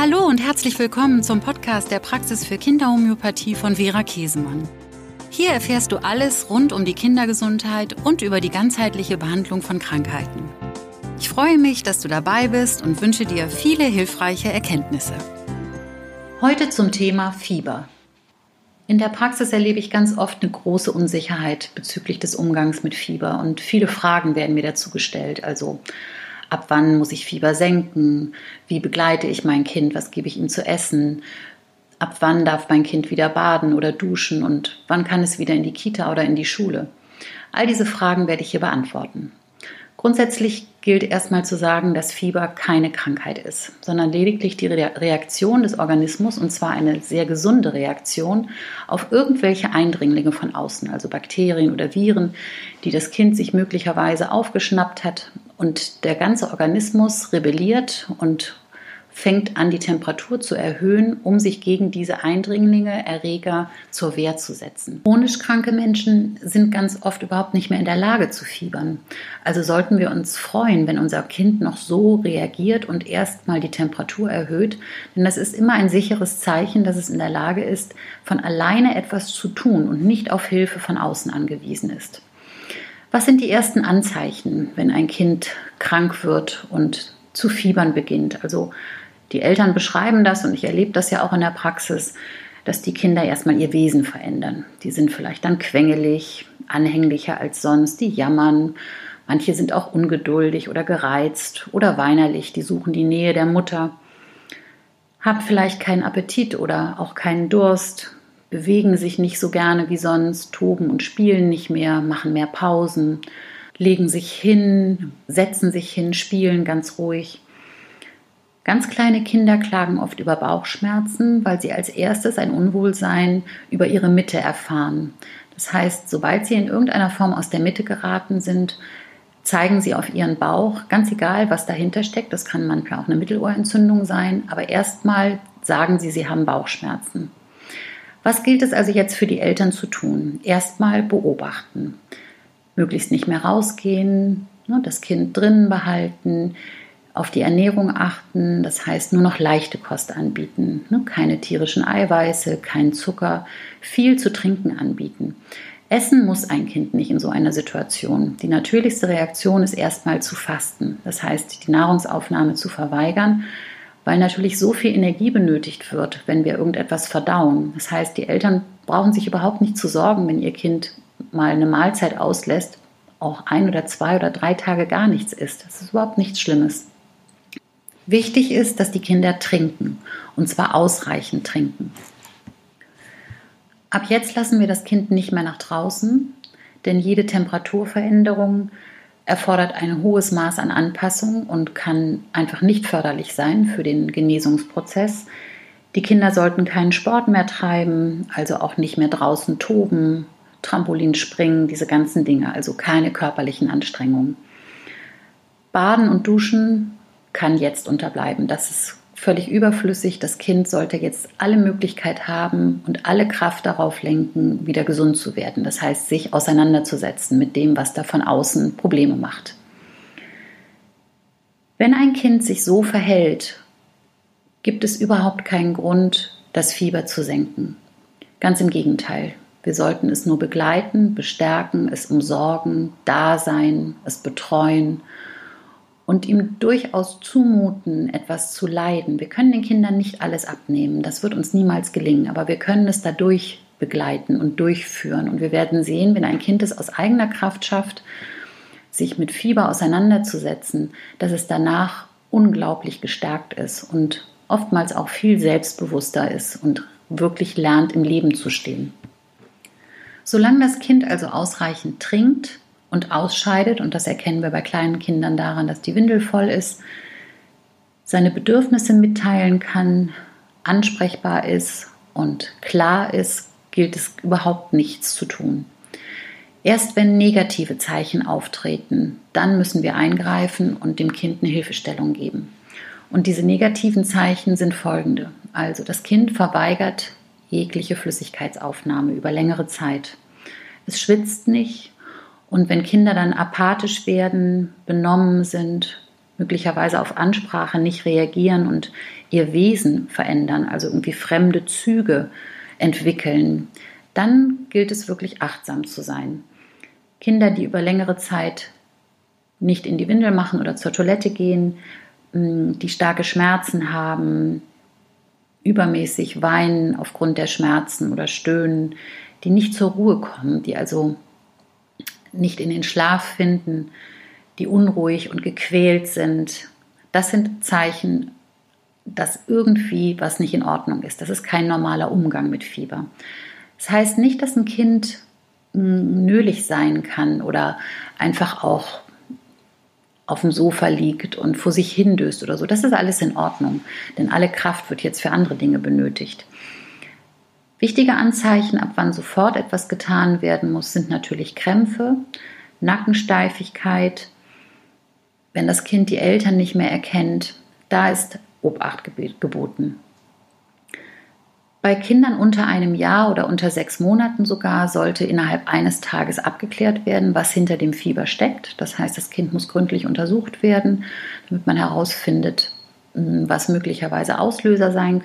Hallo und herzlich willkommen zum Podcast der Praxis für Kinderhomöopathie von Vera Käsemann. Hier erfährst du alles rund um die Kindergesundheit und über die ganzheitliche Behandlung von Krankheiten. Ich freue mich, dass du dabei bist und wünsche dir viele hilfreiche Erkenntnisse. Heute zum Thema Fieber. In der Praxis erlebe ich ganz oft eine große Unsicherheit bezüglich des Umgangs mit Fieber und viele Fragen werden mir dazu gestellt. Also ab wann muss ich Fieber senken, wie begleite ich mein Kind, was gebe ich ihm zu essen, ab wann darf mein Kind wieder baden oder duschen und wann kann es wieder in die Kita oder in die Schule. All diese Fragen werde ich hier beantworten. Grundsätzlich gilt erstmal zu sagen, dass Fieber keine Krankheit ist, sondern lediglich die Reaktion des Organismus, und zwar eine sehr gesunde Reaktion auf irgendwelche Eindringlinge von außen, also Bakterien oder Viren, die das Kind sich möglicherweise aufgeschnappt hat. Und der ganze Organismus rebelliert und fängt an, die Temperatur zu erhöhen, um sich gegen diese Eindringlinge, Erreger zur Wehr zu setzen. Chronisch kranke Menschen sind ganz oft überhaupt nicht mehr in der Lage zu fiebern. Also sollten wir uns freuen, wenn unser Kind noch so reagiert und erstmal die Temperatur erhöht, denn das ist immer ein sicheres Zeichen, dass es in der Lage ist, von alleine etwas zu tun und nicht auf Hilfe von außen angewiesen ist. Was sind die ersten Anzeichen, wenn ein Kind krank wird und zu fiebern beginnt? Also die Eltern beschreiben das und ich erlebe das ja auch in der Praxis, dass die Kinder erstmal ihr Wesen verändern. Die sind vielleicht dann quengelig, anhänglicher als sonst, die jammern. Manche sind auch ungeduldig oder gereizt oder weinerlich, die suchen die Nähe der Mutter, haben vielleicht keinen Appetit oder auch keinen Durst, bewegen sich nicht so gerne wie sonst, toben und spielen nicht mehr, machen mehr Pausen, legen sich hin, setzen sich hin, spielen ganz ruhig. Ganz kleine Kinder klagen oft über Bauchschmerzen, weil sie als erstes ein Unwohlsein über ihre Mitte erfahren. Das heißt, sobald sie in irgendeiner Form aus der Mitte geraten sind, zeigen sie auf ihren Bauch, ganz egal, was dahinter steckt. Das kann manchmal auch eine Mittelohrentzündung sein, aber erstmal sagen sie, sie haben Bauchschmerzen. Was gilt es also jetzt für die Eltern zu tun? Erstmal beobachten. Möglichst nicht mehr rausgehen, ne, das Kind drinnen behalten, auf die Ernährung achten, das heißt nur noch leichte Kost anbieten, ne? keine tierischen Eiweiße, kein Zucker, viel zu trinken anbieten. Essen muss ein Kind nicht in so einer Situation. Die natürlichste Reaktion ist erstmal zu fasten, das heißt die Nahrungsaufnahme zu verweigern, weil natürlich so viel Energie benötigt wird, wenn wir irgendetwas verdauen. Das heißt, die Eltern brauchen sich überhaupt nicht zu sorgen, wenn ihr Kind mal eine Mahlzeit auslässt, auch ein oder zwei oder drei Tage gar nichts isst. Das ist überhaupt nichts Schlimmes. Wichtig ist, dass die Kinder trinken und zwar ausreichend trinken. Ab jetzt lassen wir das Kind nicht mehr nach draußen, denn jede Temperaturveränderung erfordert ein hohes Maß an Anpassung und kann einfach nicht förderlich sein für den Genesungsprozess. Die Kinder sollten keinen Sport mehr treiben, also auch nicht mehr draußen toben, Trampolin springen, diese ganzen Dinge, also keine körperlichen Anstrengungen. Baden und Duschen kann jetzt unterbleiben. Das ist völlig überflüssig. Das Kind sollte jetzt alle Möglichkeit haben und alle Kraft darauf lenken, wieder gesund zu werden. Das heißt, sich auseinanderzusetzen mit dem, was da von außen Probleme macht. Wenn ein Kind sich so verhält, gibt es überhaupt keinen Grund, das Fieber zu senken. Ganz im Gegenteil. Wir sollten es nur begleiten, bestärken, es umsorgen, da sein, es betreuen und ihm durchaus zumuten, etwas zu leiden. Wir können den Kindern nicht alles abnehmen, das wird uns niemals gelingen, aber wir können es dadurch begleiten und durchführen. Und wir werden sehen, wenn ein Kind es aus eigener Kraft schafft, sich mit Fieber auseinanderzusetzen, dass es danach unglaublich gestärkt ist und oftmals auch viel selbstbewusster ist und wirklich lernt, im Leben zu stehen. Solange das Kind also ausreichend trinkt, und ausscheidet, und das erkennen wir bei kleinen Kindern daran, dass die Windel voll ist, seine Bedürfnisse mitteilen kann, ansprechbar ist und klar ist, gilt es überhaupt nichts zu tun. Erst wenn negative Zeichen auftreten, dann müssen wir eingreifen und dem Kind eine Hilfestellung geben. Und diese negativen Zeichen sind folgende. Also das Kind verweigert jegliche Flüssigkeitsaufnahme über längere Zeit. Es schwitzt nicht, und wenn Kinder dann apathisch werden, benommen sind, möglicherweise auf Ansprache nicht reagieren und ihr Wesen verändern, also irgendwie fremde Züge entwickeln, dann gilt es wirklich achtsam zu sein. Kinder, die über längere Zeit nicht in die Windel machen oder zur Toilette gehen, mm, die starke Schmerzen haben, übermäßig weinen aufgrund der Schmerzen oder stöhnen, die nicht zur Ruhe kommen, die also nicht in den Schlaf finden, die unruhig und gequält sind. Das sind Zeichen, dass irgendwie was nicht in Ordnung ist. Das ist kein normaler Umgang mit Fieber. Das heißt nicht, dass ein Kind nölig sein kann oder einfach auch auf dem Sofa liegt und vor sich hindöst oder so. Das ist alles in Ordnung, denn alle Kraft wird jetzt für andere Dinge benötigt. Wichtige Anzeichen, ab wann sofort etwas getan werden muss, sind natürlich Krämpfe, Nackensteifigkeit. Wenn das Kind die Eltern nicht mehr erkennt, da ist Obacht geboten. Bei Kindern unter einem Jahr oder unter sechs Monaten sogar sollte innerhalb eines Tages abgeklärt werden, was hinter dem Fieber steckt. Das heißt, das Kind muss gründlich untersucht werden, damit man herausfindet, hm, was möglicherweise Auslöser sein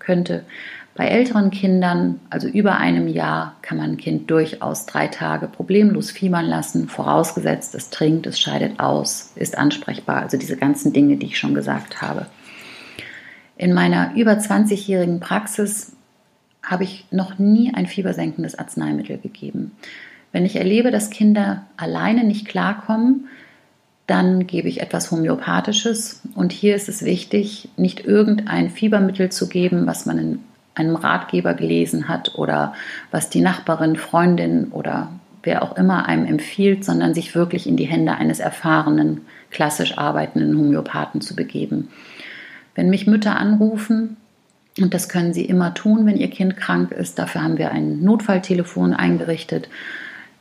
könnte. Bei älteren Kindern, also über einem Jahr, kann man ein Kind durchaus drei Tage problemlos fiebern lassen, vorausgesetzt es trinkt, es scheidet aus, ist ansprechbar. Also diese ganzen Dinge, die ich schon gesagt habe. In meiner über 20-jährigen Praxis habe ich noch nie ein fiebersenkendes Arzneimittel gegeben. Wenn ich erlebe, dass Kinder alleine nicht klarkommen, dann gebe ich etwas Homöopathisches. Und hier ist es wichtig, nicht irgendein Fiebermittel zu geben, was man in einem Ratgeber gelesen hat oder was die Nachbarin, Freundin oder wer auch immer einem empfiehlt, sondern sich wirklich in die Hände eines erfahrenen, klassisch arbeitenden Homöopathen zu begeben. Wenn mich Mütter anrufen, und das können sie immer tun, wenn ihr Kind krank ist, dafür haben wir ein Notfalltelefon eingerichtet.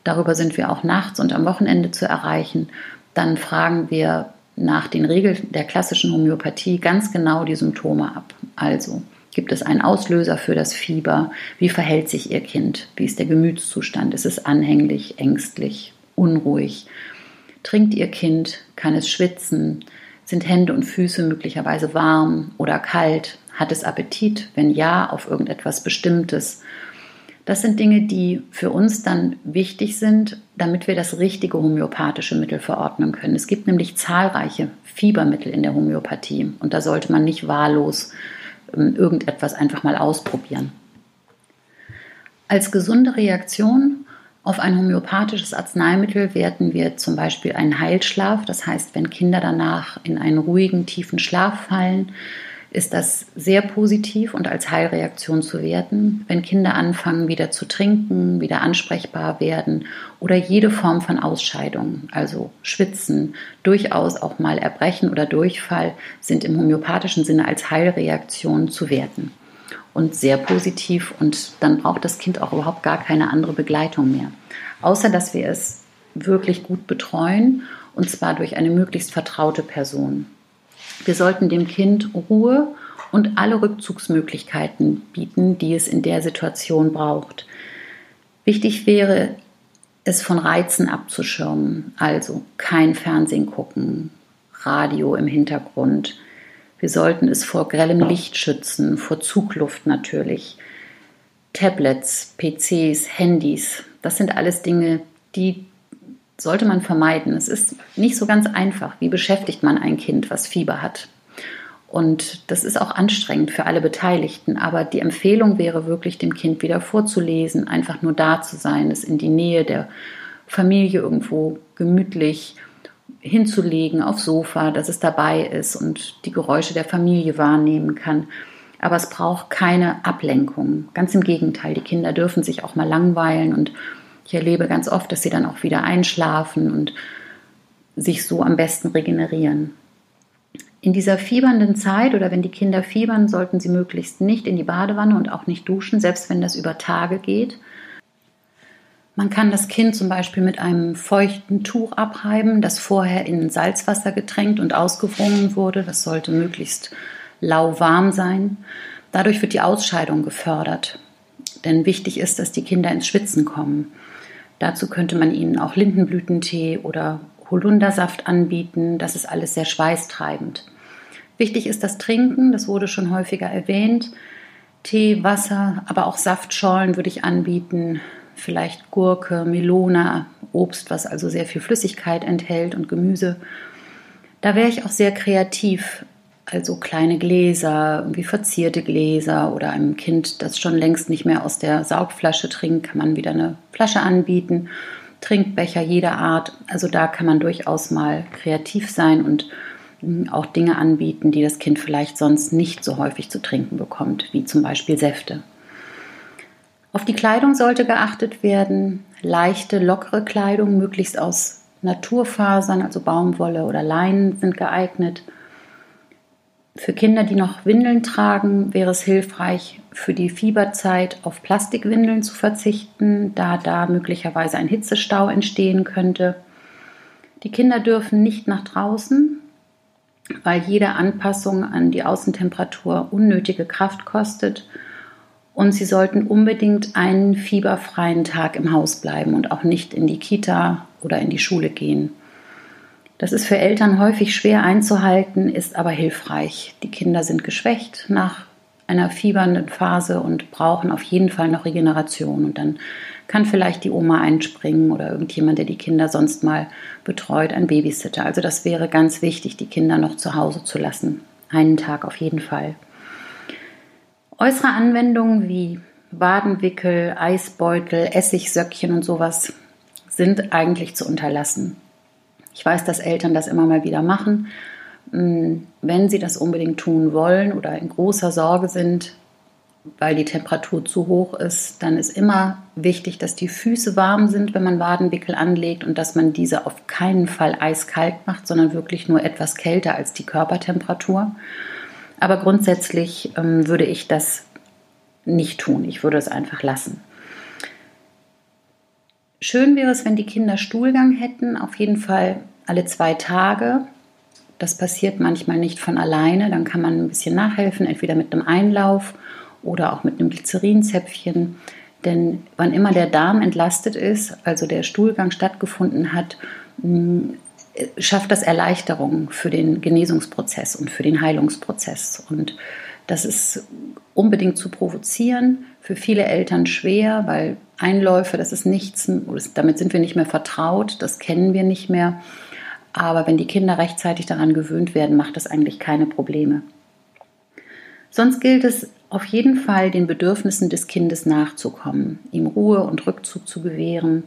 Darüber sind wir auch nachts und am Wochenende zu erreichen. Dann fragen wir nach den Regeln der klassischen Homöopathie ganz genau die Symptome ab. Also Gibt es einen Auslöser für das Fieber? Wie verhält sich Ihr Kind? Wie ist der Gemütszustand? Ist es anhänglich, ängstlich, unruhig? Trinkt Ihr Kind? Kann es schwitzen? Sind Hände und Füße möglicherweise warm oder kalt? Hat es Appetit? Wenn ja, auf irgendetwas Bestimmtes? Das sind Dinge, die für uns dann wichtig sind, damit wir das richtige homöopathische Mittel verordnen können. Es gibt nämlich zahlreiche Fiebermittel in der Homöopathie und da sollte man nicht wahllos irgendetwas einfach mal ausprobieren. Als gesunde Reaktion auf ein homöopathisches Arzneimittel werten wir zum Beispiel einen Heilschlaf. Das heißt, wenn Kinder danach in einen ruhigen, tiefen Schlaf fallen, ist das sehr positiv und als Heilreaktion zu werten. Wenn Kinder anfangen, wieder zu trinken, wieder ansprechbar werden oder jede Form von Ausscheidung, also Schwitzen, durchaus auch mal Erbrechen oder Durchfall, sind im homöopathischen Sinne als Heilreaktion zu werten. Und sehr positiv und dann braucht das Kind auch überhaupt gar keine andere Begleitung mehr. Außer dass wir es wirklich gut betreuen und zwar durch eine möglichst vertraute Person. Wir sollten dem Kind Ruhe und alle Rückzugsmöglichkeiten bieten, die es in der Situation braucht. Wichtig wäre, es von Reizen abzuschirmen, also kein Fernsehen gucken, Radio im Hintergrund. Wir sollten es vor grellem Licht schützen, vor Zugluft natürlich. Tablets, PCs, Handys, das sind alles Dinge, die sollte man vermeiden. Es ist nicht so ganz einfach. Wie beschäftigt man ein Kind, was Fieber hat? Und das ist auch anstrengend für alle Beteiligten. Aber die Empfehlung wäre wirklich, dem Kind wieder vorzulesen, einfach nur da zu sein, es in die Nähe der Familie irgendwo gemütlich hinzulegen, aufs Sofa, dass es dabei ist und die Geräusche der Familie wahrnehmen kann. Aber es braucht keine Ablenkung. Ganz im Gegenteil, die Kinder dürfen sich auch mal langweilen und ich erlebe ganz oft, dass sie dann auch wieder einschlafen und sich so am besten regenerieren. In dieser fiebernden Zeit oder wenn die Kinder fiebern, sollten sie möglichst nicht in die Badewanne und auch nicht duschen, selbst wenn das über Tage geht. Man kann das Kind zum Beispiel mit einem feuchten Tuch abreiben, das vorher in Salzwasser getränkt und ausgewrungen wurde. Das sollte möglichst lauwarm sein. Dadurch wird die Ausscheidung gefördert. Denn wichtig ist, dass die Kinder ins Schwitzen kommen. Dazu könnte man ihnen auch Lindenblütentee oder Holundersaft anbieten. Das ist alles sehr schweißtreibend. Wichtig ist das Trinken, das wurde schon häufiger erwähnt. Tee, Wasser, aber auch Saftschorlen würde ich anbieten. Vielleicht Gurke, Melone, Obst, was also sehr viel Flüssigkeit enthält und Gemüse. Da wäre ich auch sehr kreativ. Also kleine Gläser, irgendwie verzierte Gläser oder einem Kind, das schon längst nicht mehr aus der Saugflasche trinkt, kann man wieder eine Flasche anbieten. Trinkbecher jeder Art. Also da kann man durchaus mal kreativ sein und hm, auch Dinge anbieten, die das Kind vielleicht sonst nicht so häufig zu trinken bekommt, wie zum Beispiel Säfte. Auf die Kleidung sollte geachtet werden. Leichte, lockere Kleidung, möglichst aus Naturfasern, also Baumwolle oder Leinen sind geeignet. Für Kinder, die noch Windeln tragen, wäre es hilfreich, für die Fieberzeit auf Plastikwindeln zu verzichten, da da möglicherweise ein Hitzestau entstehen könnte. Die Kinder dürfen nicht nach draußen, weil jede Anpassung an die Außentemperatur unnötige Kraft kostet. Und sie sollten unbedingt einen fieberfreien Tag im Haus bleiben und auch nicht in die Kita oder in die Schule gehen. Das ist für Eltern häufig schwer einzuhalten, ist aber hilfreich. Die Kinder sind geschwächt nach einer fiebernden Phase und brauchen auf jeden Fall noch Regeneration. Und dann kann vielleicht die Oma einspringen oder irgendjemand, der die Kinder sonst mal betreut, ein Babysitter. Also das wäre ganz wichtig, die Kinder noch zu Hause zu lassen. Einen Tag auf jeden Fall. Äußere Anwendungen wie Wadenwickel, Eisbeutel, Essigsöckchen und sowas sind eigentlich zu unterlassen. Ich weiß, dass Eltern das immer mal wieder machen. Mm, wenn sie das unbedingt tun wollen oder in großer Sorge sind, weil die Temperatur zu hoch ist, dann ist immer wichtig, dass die Füße warm sind, wenn man Wadenwickel anlegt und dass man diese auf keinen Fall eiskalt macht, sondern wirklich nur etwas kälter als die Körpertemperatur. Aber grundsätzlich ähm, würde ich das nicht tun. Ich würde es einfach lassen. Schön wäre es, wenn die Kinder Stuhlgang hätten, auf jeden Fall alle zwei Tage. Das passiert manchmal nicht von alleine, dann kann man ein bisschen nachhelfen, entweder mit einem Einlauf oder auch mit einem Glycerinzäpfchen. Denn wann immer der Darm entlastet ist, also der Stuhlgang stattgefunden hat, mm, schafft das Erleichterung für den Genesungsprozess und für den Heilungsprozess. Und das ist unbedingt zu provozieren, für viele Eltern schwer, weil Einläufe, das ist nichts, damit sind wir nicht mehr vertraut, das kennen wir nicht mehr. Aber wenn die Kinder rechtzeitig daran gewöhnt werden, macht das eigentlich keine Probleme. Sonst gilt es auf jeden Fall, den Bedürfnissen des Kindes nachzukommen, ihm Ruhe und Rückzug zu gewähren,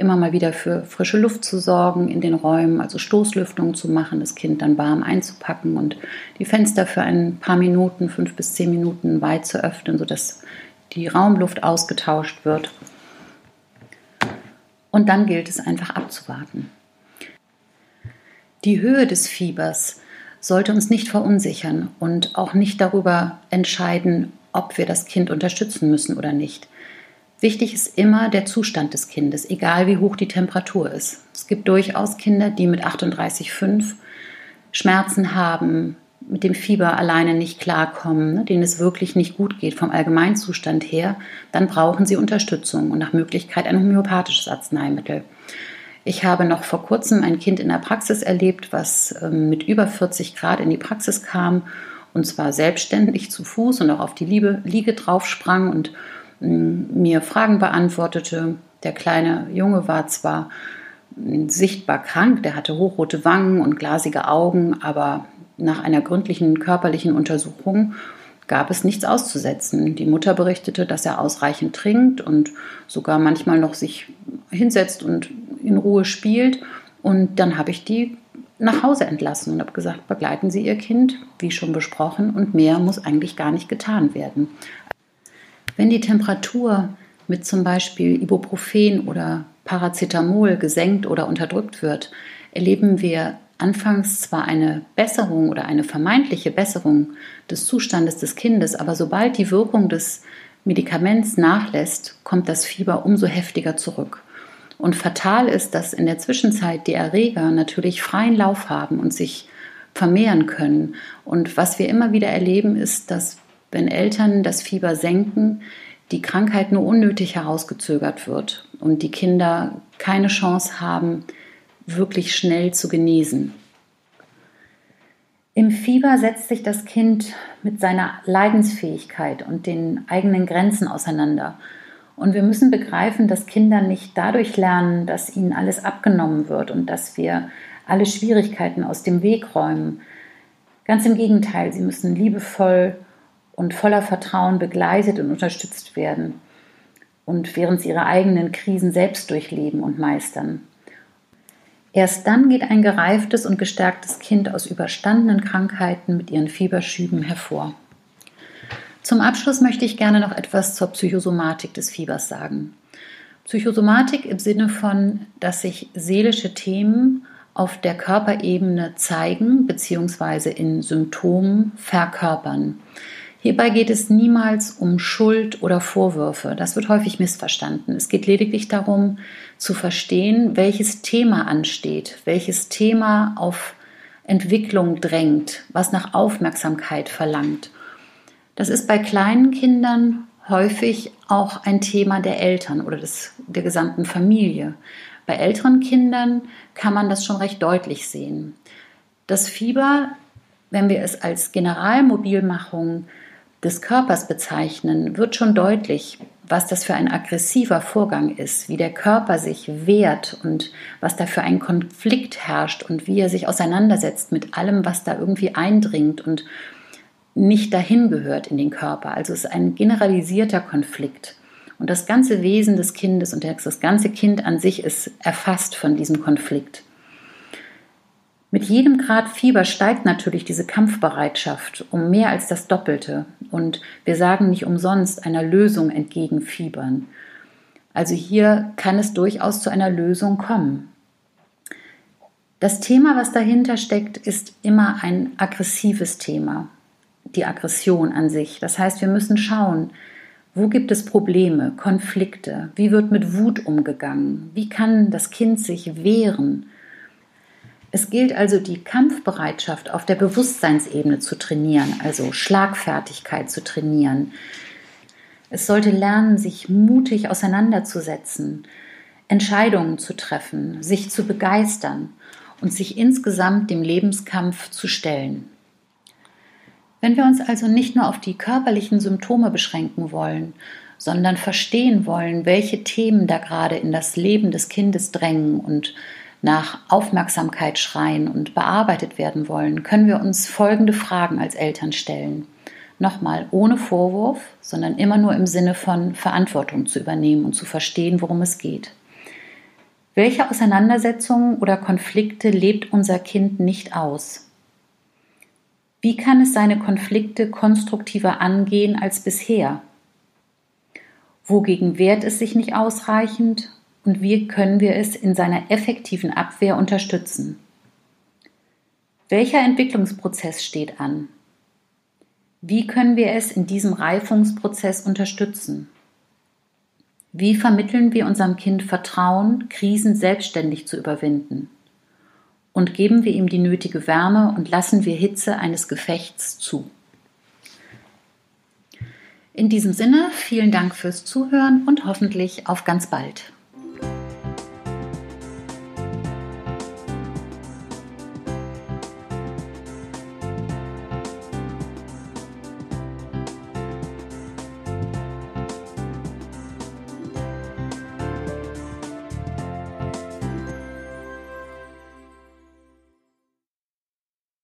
immer mal wieder für frische Luft zu sorgen in den Räumen, also Stoßlüftung zu machen, das Kind dann warm einzupacken und die Fenster für ein paar Minuten, fünf bis zehn Minuten weit zu öffnen, sodass die Raumluft ausgetauscht wird. Und dann gilt es einfach abzuwarten. Die Höhe des Fiebers sollte uns nicht verunsichern und auch nicht darüber entscheiden, ob wir das Kind unterstützen müssen oder nicht. Wichtig ist immer der Zustand des Kindes, egal wie hoch die Temperatur ist. Es gibt durchaus Kinder, die mit 38,5 Schmerzen haben, mit dem Fieber alleine nicht klarkommen, ne, denen es wirklich nicht gut geht vom Allgemeinzustand her, dann brauchen sie Unterstützung und nach Möglichkeit ein homöopathisches Arzneimittel. Ich habe noch vor kurzem ein Kind in der Praxis erlebt, was ähm, mit über 40 Grad in die Praxis kam und zwar selbstständig zu Fuß und auch auf die Liege draufsprang und ähm, mir Fragen beantwortete. Der kleine Junge war zwar sichtbar krank, der hatte hochrote Wangen und glasige Augen, aber nach einer gründlichen körperlichen Untersuchung gab es nichts auszusetzen. Die Mutter berichtete, dass er ausreichend trinkt und sogar manchmal noch sich hinsetzt und in Ruhe spielt. Und dann habe ich die nach Hause entlassen und habe gesagt, begleiten Sie Ihr Kind, wie schon besprochen, und mehr muss eigentlich gar nicht getan werden. Wenn die Temperatur mit zum Beispiel Ibuprofen oder Paracetamol gesenkt oder unterdrückt wird, erleben wir anfangs zwar eine Besserung oder eine vermeintliche Besserung des Zustandes des Kindes, aber sobald die Wirkung des Medikaments nachlässt, kommt das Fieber umso heftiger zurück. Und fatal ist, dass in der Zwischenzeit die Erreger natürlich freien Lauf haben und sich vermehren können. Und was wir immer wieder erleben, ist, dass wenn Eltern das Fieber senken, die Krankheit nur unnötig herausgezögert wird und die Kinder keine Chance haben, wirklich schnell zu genesen. Im Fieber setzt sich das Kind mit seiner Leidensfähigkeit und den eigenen Grenzen auseinander. Und wir müssen begreifen, dass Kinder nicht dadurch lernen, dass ihnen alles abgenommen wird und dass wir alle Schwierigkeiten aus dem Weg räumen. Ganz im Gegenteil, sie müssen liebevoll und voller Vertrauen begleitet und unterstützt werden und während sie ihre eigenen Krisen selbst durchleben und meistern. Erst dann geht ein gereiftes und gestärktes Kind aus überstandenen Krankheiten mit ihren Fieberschüben hervor. Zum Abschluss möchte ich gerne noch etwas zur Psychosomatik des Fiebers sagen. Psychosomatik im Sinne von, dass sich seelische Themen auf der Körperebene zeigen bzw. in Symptomen verkörpern. Hierbei geht es niemals um Schuld oder Vorwürfe. Das wird häufig missverstanden. Es geht lediglich darum, zu verstehen, welches Thema ansteht, welches Thema auf Entwicklung drängt, was nach Aufmerksamkeit verlangt. Das ist bei kleinen Kindern häufig auch ein Thema der Eltern oder des, der gesamten Familie. Bei älteren Kindern kann man das schon recht deutlich sehen. Das Fieber, wenn wir es als Generalmobilmachung des Körpers bezeichnen, wird schon deutlich, was das für ein aggressiver Vorgang ist, wie der Körper sich wehrt und was da für ein Konflikt herrscht und wie er sich auseinandersetzt mit allem, was da irgendwie eindringt und nicht dahin gehört in den Körper. Also es ist ein generalisierter Konflikt. Und das ganze Wesen des Kindes und das ganze Kind an sich ist erfasst von diesem Konflikt. Mit jedem Grad Fieber steigt natürlich diese Kampfbereitschaft um mehr als das Doppelte. Und wir sagen nicht umsonst einer Lösung entgegenfiebern. Also hier kann es durchaus zu einer Lösung kommen. Das Thema, was dahinter steckt, ist immer ein aggressives Thema. Die Aggression an sich. Das heißt, wir müssen schauen, wo gibt es Probleme, Konflikte? Wie wird mit Wut umgegangen? Wie kann das Kind sich wehren? Es gilt also die Kampfbereitschaft auf der Bewusstseinsebene zu trainieren, also Schlagfertigkeit zu trainieren. Es sollte lernen, sich mutig auseinanderzusetzen, Entscheidungen zu treffen, sich zu begeistern und sich insgesamt dem Lebenskampf zu stellen. Wenn wir uns also nicht nur auf die körperlichen Symptome beschränken wollen, sondern verstehen wollen, welche Themen da gerade in das Leben des Kindes drängen und nach Aufmerksamkeit schreien und bearbeitet werden wollen, können wir uns folgende Fragen als Eltern stellen. Nochmal, ohne Vorwurf, sondern immer nur im Sinne von Verantwortung zu übernehmen und zu verstehen, worum es geht. Welche Auseinandersetzungen oder Konflikte lebt unser Kind nicht aus? Wie kann es seine Konflikte konstruktiver angehen als bisher? Wogegen wehrt es sich nicht ausreichend und wie können wir es in seiner effektiven Abwehr unterstützen? Welcher Entwicklungsprozess steht an? Wie können wir es in diesem Reifungsprozess unterstützen? Wie vermitteln wir unserem Kind Vertrauen, Krisen selbstständig zu überwinden? Und geben wir ihm die nötige Wärme und lassen wir Hitze eines Gefechts zu? In diesem Sinne, vielen Dank fürs Zuhören und hoffentlich auf ganz bald.